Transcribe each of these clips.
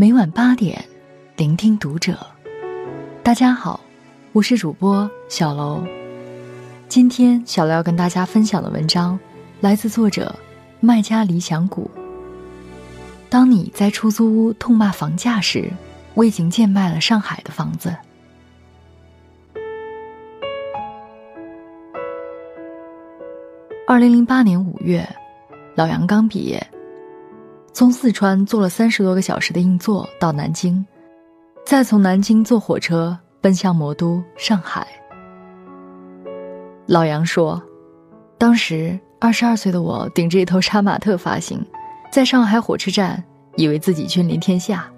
每晚八点，聆听读者。大家好，我是主播小楼。今天小楼要跟大家分享的文章，来自作者卖家理想谷。当你在出租屋痛骂房价时，我已经贱卖了上海的房子。二零零八年五月，老杨刚毕业。从四川坐了三十多个小时的硬座到南京，再从南京坐火车奔向魔都上海。老杨说：“当时二十二岁的我顶着一头杀马特发型，在上海火车站，以为自己君临天下。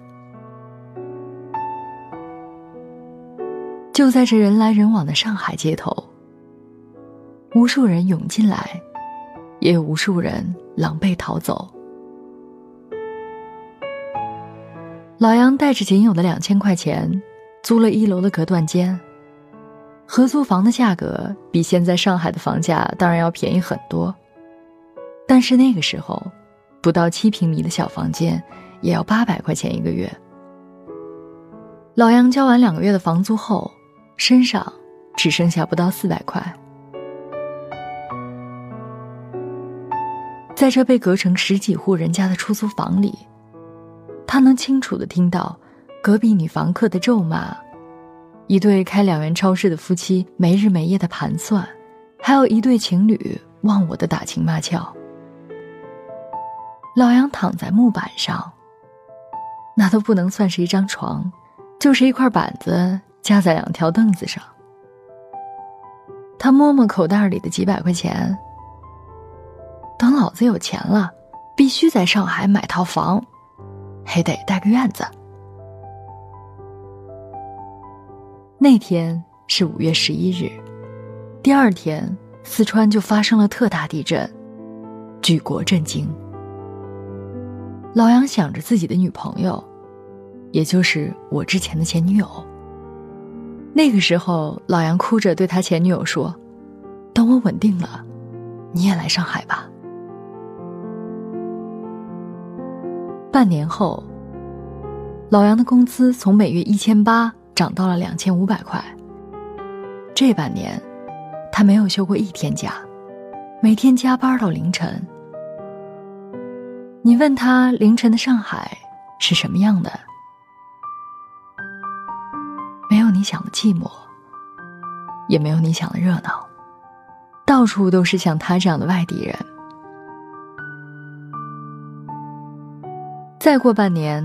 就在这人来人往的上海街头，无数人涌进来，也有无数人狼狈逃走。”老杨带着仅有的两千块钱，租了一楼的隔断间。合租房的价格比现在上海的房价当然要便宜很多，但是那个时候，不到七平米的小房间也要八百块钱一个月。老杨交完两个月的房租后，身上只剩下不到四百块。在这被隔成十几户人家的出租房里。他能清楚的听到隔壁女房客的咒骂，一对开两元超市的夫妻没日没夜的盘算，还有一对情侣忘我的打情骂俏。老杨躺在木板上，那都不能算是一张床，就是一块板子架在两条凳子上。他摸摸口袋里的几百块钱，等老子有钱了，必须在上海买套房。还得带个院子。那天是五月十一日，第二天四川就发生了特大地震，举国震惊。老杨想着自己的女朋友，也就是我之前的前女友。那个时候，老杨哭着对他前女友说：“等我稳定了，你也来上海吧。”半年后，老杨的工资从每月一千八涨到了两千五百块。这半年，他没有休过一天假，每天加班到凌晨。你问他凌晨的上海是什么样的？没有你想的寂寞，也没有你想的热闹，到处都是像他这样的外地人。再过半年，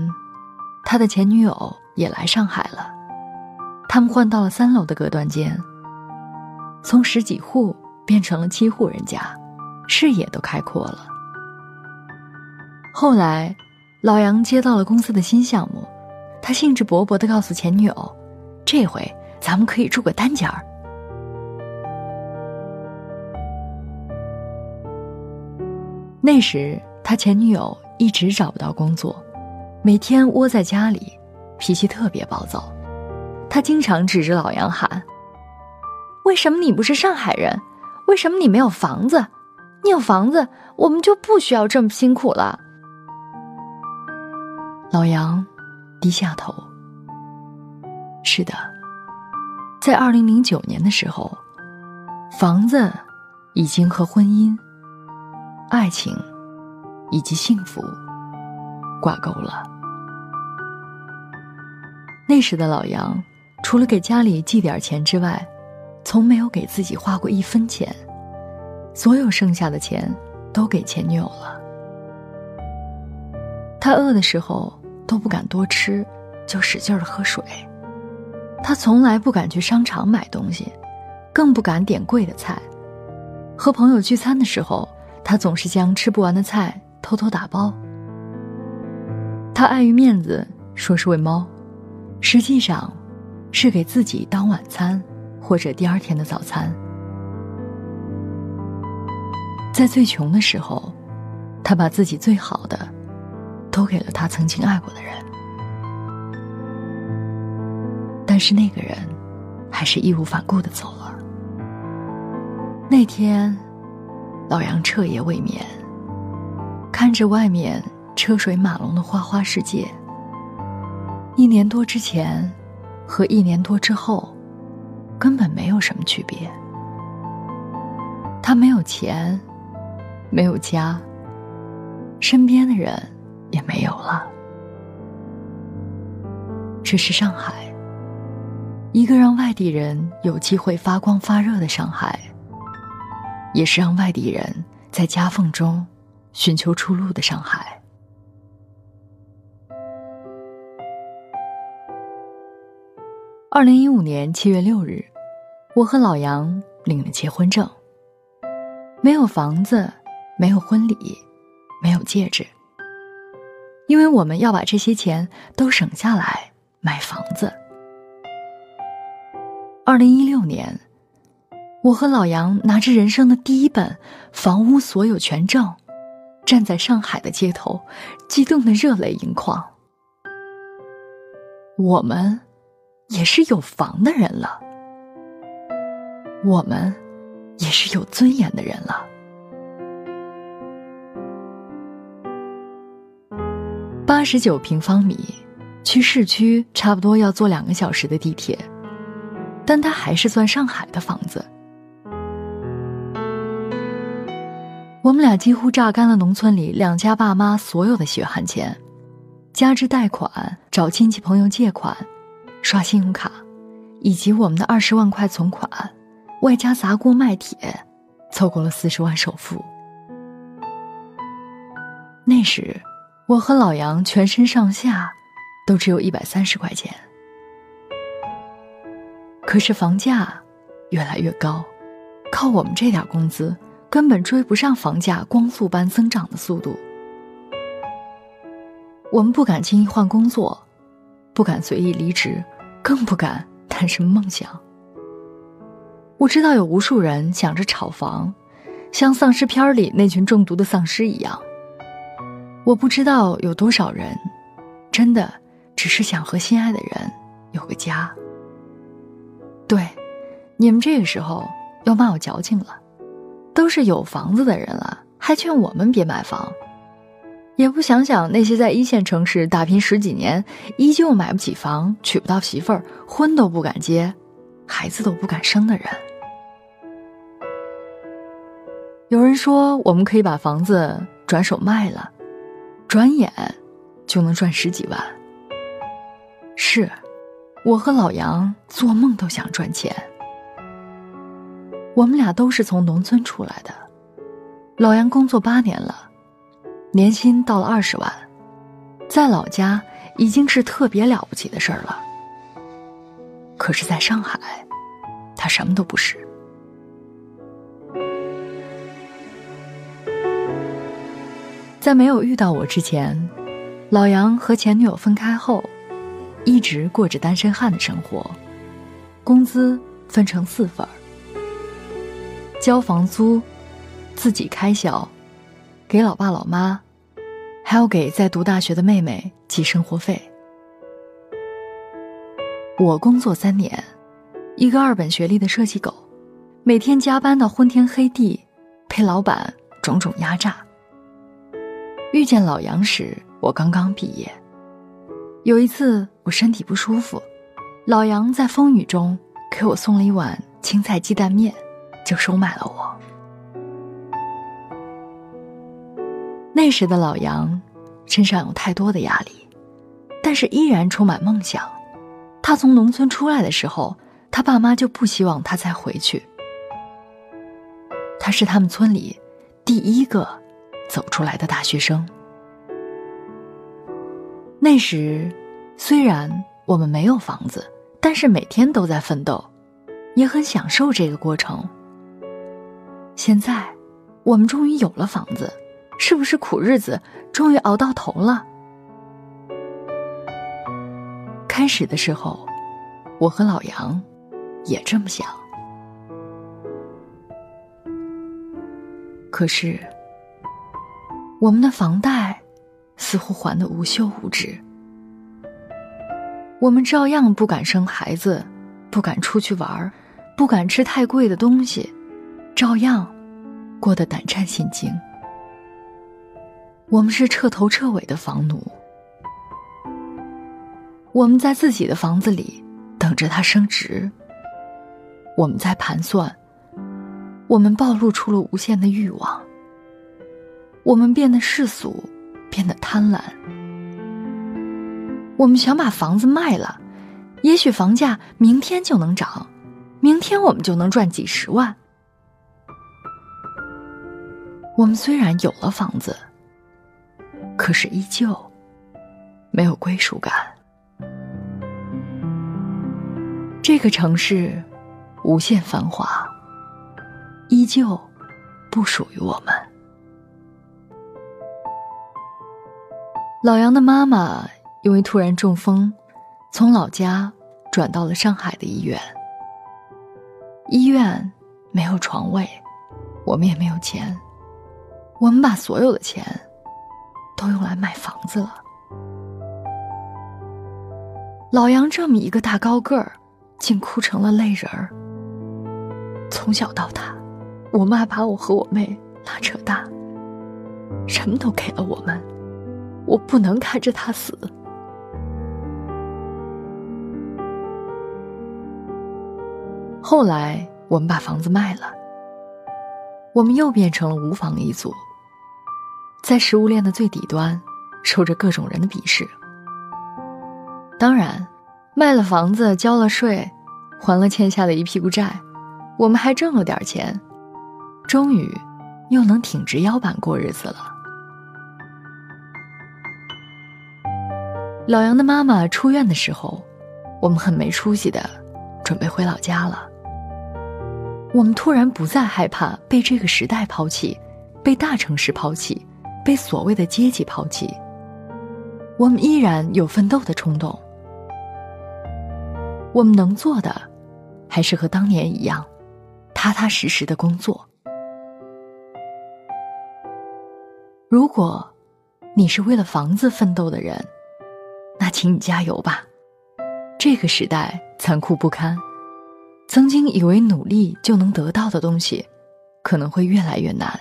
他的前女友也来上海了，他们换到了三楼的隔断间，从十几户变成了七户人家，视野都开阔了。后来，老杨接到了公司的新项目，他兴致勃勃地告诉前女友：“这回咱们可以住个单间儿。”那时，他前女友。一直找不到工作，每天窝在家里，脾气特别暴躁。他经常指着老杨喊：“为什么你不是上海人？为什么你没有房子？你有房子，我们就不需要这么辛苦了。”老杨低下头。是的，在二零零九年的时候，房子已经和婚姻、爱情。以及幸福挂钩了。那时的老杨，除了给家里寄点钱之外，从没有给自己花过一分钱，所有剩下的钱都给前女友了。他饿的时候都不敢多吃，就使劲的喝水。他从来不敢去商场买东西，更不敢点贵的菜。和朋友聚餐的时候，他总是将吃不完的菜。偷偷打包，他碍于面子说是喂猫，实际上是给自己当晚餐或者第二天的早餐。在最穷的时候，他把自己最好的都给了他曾经爱过的人，但是那个人还是义无反顾的走了。那天，老杨彻夜未眠。看着外面车水马龙的花花世界，一年多之前和一年多之后，根本没有什么区别。他没有钱，没有家，身边的人也没有了。这是上海，一个让外地人有机会发光发热的上海，也是让外地人在夹缝中寻求出路的上海。二零一五年七月六日，我和老杨领了结婚证。没有房子，没有婚礼，没有戒指，因为我们要把这些钱都省下来买房子。二零一六年，我和老杨拿着人生的第一本房屋所有权证，站在上海的街头，激动的热泪盈眶。我们也是有房的人了，我们。也是有尊严的人了。八十九平方米，去市区差不多要坐两个小时的地铁，但它还是算上海的房子。我们俩几乎榨干了农村里两家爸妈所有的血汗钱，加之贷款、找亲戚朋友借款、刷信用卡，以及我们的二十万块存款。外加砸锅卖铁，凑够了四十万首付。那时，我和老杨全身上下都只有一百三十块钱。可是房价越来越高，靠我们这点工资根本追不上房价光速般增长的速度。我们不敢轻易换工作，不敢随意离职，更不敢谈什么梦想。我知道有无数人想着炒房，像丧尸片里那群中毒的丧尸一样。我不知道有多少人，真的只是想和心爱的人有个家。对，你们这个时候要骂我矫情了，都是有房子的人了，还劝我们别买房，也不想想那些在一线城市打拼十几年，依旧买不起房、娶不到媳妇儿、婚都不敢结、孩子都不敢生的人。有人说，我们可以把房子转手卖了，转眼就能赚十几万。是，我和老杨做梦都想赚钱。我们俩都是从农村出来的，老杨工作八年了，年薪到了二十万，在老家已经是特别了不起的事儿了。可是，在上海，他什么都不是。在没有遇到我之前，老杨和前女友分开后，一直过着单身汉的生活，工资分成四份儿，交房租，自己开销，给老爸老妈，还要给在读大学的妹妹寄生活费。我工作三年，一个二本学历的设计狗，每天加班到昏天黑地，被老板种种压榨。遇见老杨时，我刚刚毕业。有一次我身体不舒服，老杨在风雨中给我送了一碗青菜鸡蛋面，就收买了我。那时的老杨身上有太多的压力，但是依然充满梦想。他从农村出来的时候，他爸妈就不希望他再回去。他是他们村里第一个。走出来的大学生。那时，虽然我们没有房子，但是每天都在奋斗，也很享受这个过程。现在，我们终于有了房子，是不是苦日子终于熬到头了？开始的时候，我和老杨也这么想，可是。我们的房贷似乎还得无休无止，我们照样不敢生孩子，不敢出去玩，不敢吃太贵的东西，照样过得胆战心惊。我们是彻头彻尾的房奴。我们在自己的房子里等着它升值。我们在盘算，我们暴露出了无限的欲望。我们变得世俗，变得贪婪。我们想把房子卖了，也许房价明天就能涨，明天我们就能赚几十万。我们虽然有了房子，可是依旧没有归属感。这个城市无限繁华，依旧不属于我们。老杨的妈妈因为突然中风，从老家转到了上海的医院。医院没有床位，我们也没有钱，我们把所有的钱都用来买房子了。老杨这么一个大高个儿，竟哭成了泪人儿。从小到大，我妈把我和我妹拉扯大，什么都给了我们。我不能看着他死。后来我们把房子卖了，我们又变成了无房一族，在食物链的最底端，受着各种人的鄙视。当然，卖了房子，交了税，还了欠下的一屁股债，我们还挣了点钱，终于又能挺直腰板过日子了。老杨的妈妈出院的时候，我们很没出息的，准备回老家了。我们突然不再害怕被这个时代抛弃，被大城市抛弃，被所谓的阶级抛弃。我们依然有奋斗的冲动。我们能做的，还是和当年一样，踏踏实实的工作。如果，你是为了房子奋斗的人。那请你加油吧，这个时代残酷不堪，曾经以为努力就能得到的东西，可能会越来越难。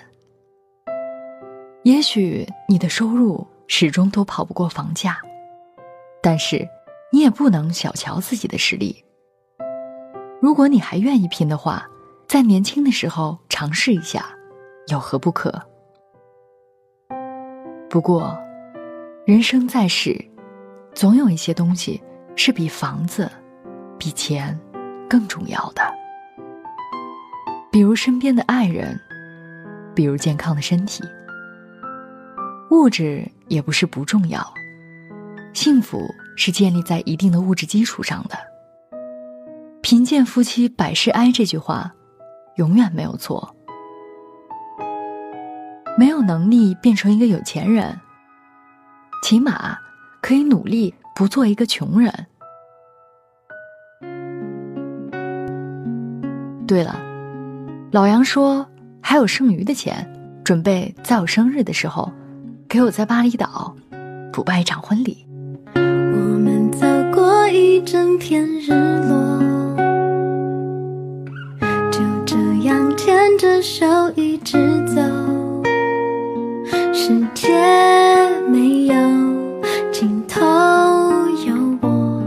也许你的收入始终都跑不过房价，但是你也不能小瞧自己的实力。如果你还愿意拼的话，在年轻的时候尝试一下，有何不可？不过，人生在世。总有一些东西是比房子、比钱更重要的，比如身边的爱人，比如健康的身体。物质也不是不重要，幸福是建立在一定的物质基础上的。贫贱夫妻百事哀这句话，永远没有错。没有能力变成一个有钱人，起码。可以努力不做一个穷人。对了，老杨说还有剩余的钱，准备在我生日的时候，给我在巴厘岛补办一场婚礼。我们走过一整片日落，就这样牵着手一直走，世界没有尽头，有我。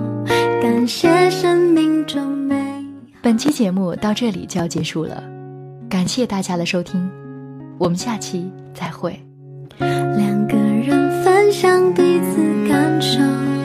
感谢生命中每。本期节目到这里就要结束了，感谢大家的收听，我们下期再会。分享彼此感受。